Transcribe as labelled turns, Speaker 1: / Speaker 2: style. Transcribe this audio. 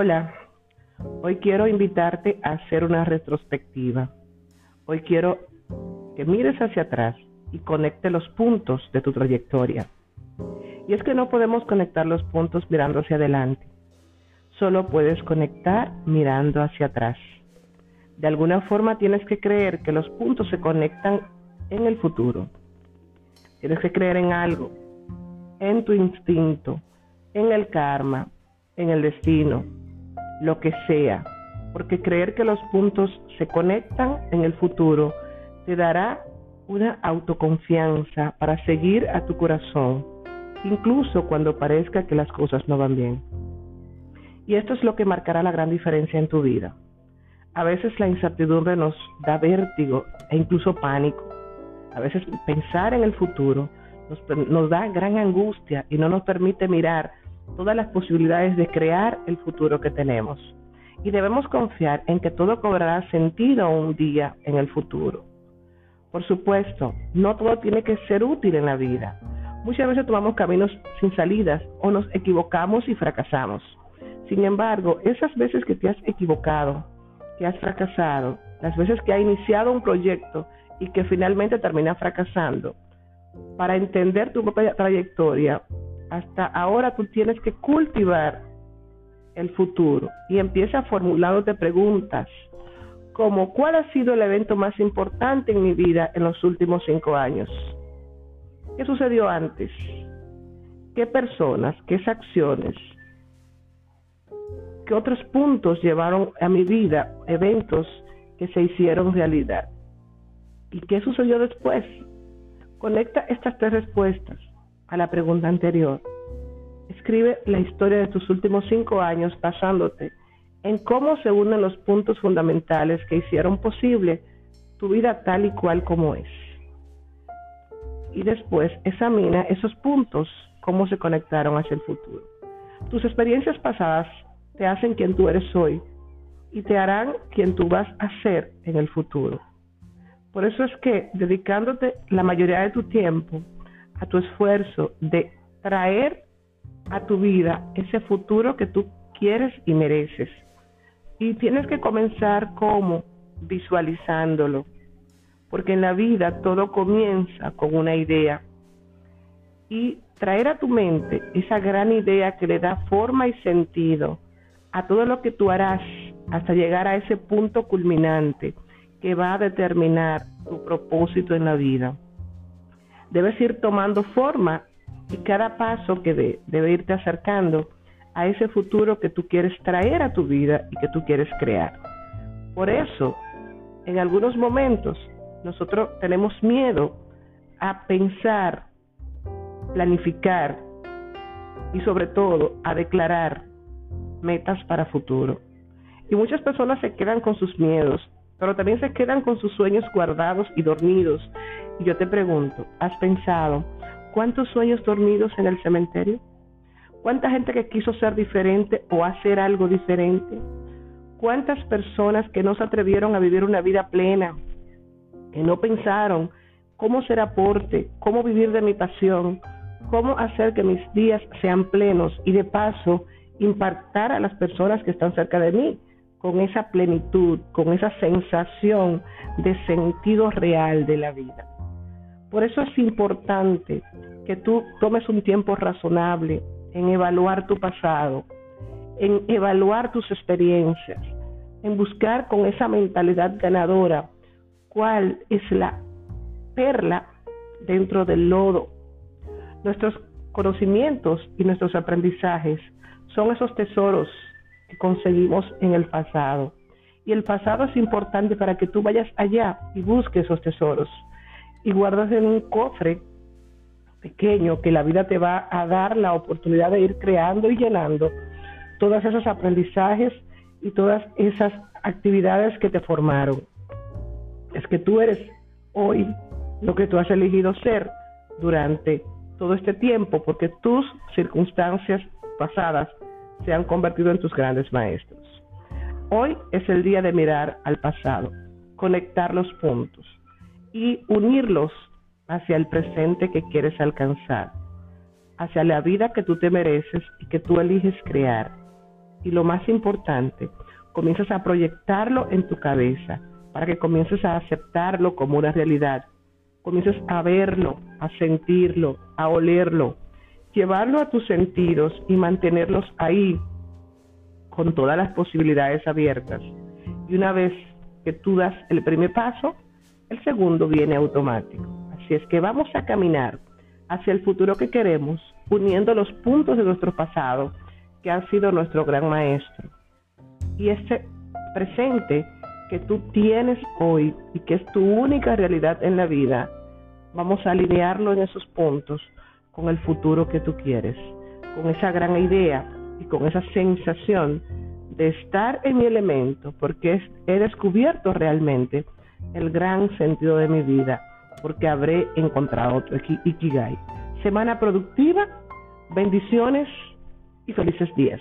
Speaker 1: Hola, hoy quiero invitarte a hacer una retrospectiva. Hoy quiero que mires hacia atrás y conecte los puntos de tu trayectoria. Y es que no podemos conectar los puntos mirando hacia adelante. Solo puedes conectar mirando hacia atrás. De alguna forma tienes que creer que los puntos se conectan en el futuro. Tienes que creer en algo, en tu instinto, en el karma, en el destino, lo que sea, porque creer que los puntos se conectan en el futuro te dará una autoconfianza para seguir a tu corazón, incluso cuando parezca que las cosas no van bien. Y esto es lo que marcará la gran diferencia en tu vida. A veces la incertidumbre nos da vértigo e incluso pánico. A veces pensar en el futuro nos, nos da gran angustia y no nos permite mirar todas las posibilidades de crear el futuro que tenemos. Y debemos confiar en que todo cobrará sentido un día en el futuro. Por supuesto, no todo tiene que ser útil en la vida. Muchas veces tomamos caminos sin salidas o nos equivocamos y fracasamos. Sin embargo, esas veces que te has equivocado, que has fracasado, las veces que has iniciado un proyecto y que finalmente termina fracasando, para entender tu propia trayectoria, hasta ahora tú tienes que cultivar el futuro y empieza formulándote preguntas como ¿cuál ha sido el evento más importante en mi vida en los últimos cinco años? ¿Qué sucedió antes? ¿Qué personas, qué acciones, qué otros puntos llevaron a mi vida eventos que se hicieron realidad? ¿Y qué sucedió después? Conecta estas tres respuestas a la pregunta anterior. Escribe la historia de tus últimos cinco años basándote en cómo se unen los puntos fundamentales que hicieron posible tu vida tal y cual como es. Y después examina esos puntos, cómo se conectaron hacia el futuro. Tus experiencias pasadas te hacen quien tú eres hoy y te harán quien tú vas a ser en el futuro. Por eso es que dedicándote la mayoría de tu tiempo a tu esfuerzo de traer a tu vida ese futuro que tú quieres y mereces. Y tienes que comenzar como visualizándolo, porque en la vida todo comienza con una idea. Y traer a tu mente esa gran idea que le da forma y sentido a todo lo que tú harás hasta llegar a ese punto culminante que va a determinar tu propósito en la vida debes ir tomando forma y cada paso que debe irte acercando a ese futuro que tú quieres traer a tu vida y que tú quieres crear. Por eso, en algunos momentos, nosotros tenemos miedo a pensar, planificar y sobre todo a declarar metas para futuro. Y muchas personas se quedan con sus miedos, pero también se quedan con sus sueños guardados y dormidos yo te pregunto, ¿has pensado cuántos sueños dormidos en el cementerio? ¿Cuánta gente que quiso ser diferente o hacer algo diferente? ¿Cuántas personas que no se atrevieron a vivir una vida plena, que no pensaron cómo ser aporte, cómo vivir de mi pasión, cómo hacer que mis días sean plenos y de paso impactar a las personas que están cerca de mí con esa plenitud, con esa sensación de sentido real de la vida? Por eso es importante que tú tomes un tiempo razonable en evaluar tu pasado, en evaluar tus experiencias, en buscar con esa mentalidad ganadora cuál es la perla dentro del lodo. Nuestros conocimientos y nuestros aprendizajes son esos tesoros que conseguimos en el pasado. Y el pasado es importante para que tú vayas allá y busques esos tesoros y guardas en un cofre pequeño que la vida te va a dar la oportunidad de ir creando y llenando todos esos aprendizajes y todas esas actividades que te formaron. Es que tú eres hoy lo que tú has elegido ser durante todo este tiempo, porque tus circunstancias pasadas se han convertido en tus grandes maestros. Hoy es el día de mirar al pasado, conectar los puntos y unirlos hacia el presente que quieres alcanzar, hacia la vida que tú te mereces y que tú eliges crear. y lo más importante, comienzas a proyectarlo en tu cabeza para que comiences a aceptarlo como una realidad. Comiences a verlo, a sentirlo, a olerlo, llevarlo a tus sentidos y mantenerlos ahí con todas las posibilidades abiertas. Y una vez que tú das el primer paso, el segundo viene automático. Así es que vamos a caminar hacia el futuro que queremos, uniendo los puntos de nuestro pasado, que han sido nuestro gran maestro. Y este presente que tú tienes hoy y que es tu única realidad en la vida, vamos a alinearlo en esos puntos con el futuro que tú quieres, con esa gran idea y con esa sensación de estar en mi elemento, porque he descubierto realmente el gran sentido de mi vida, porque habré encontrado otro Ikigai. Semana productiva, bendiciones y felices días.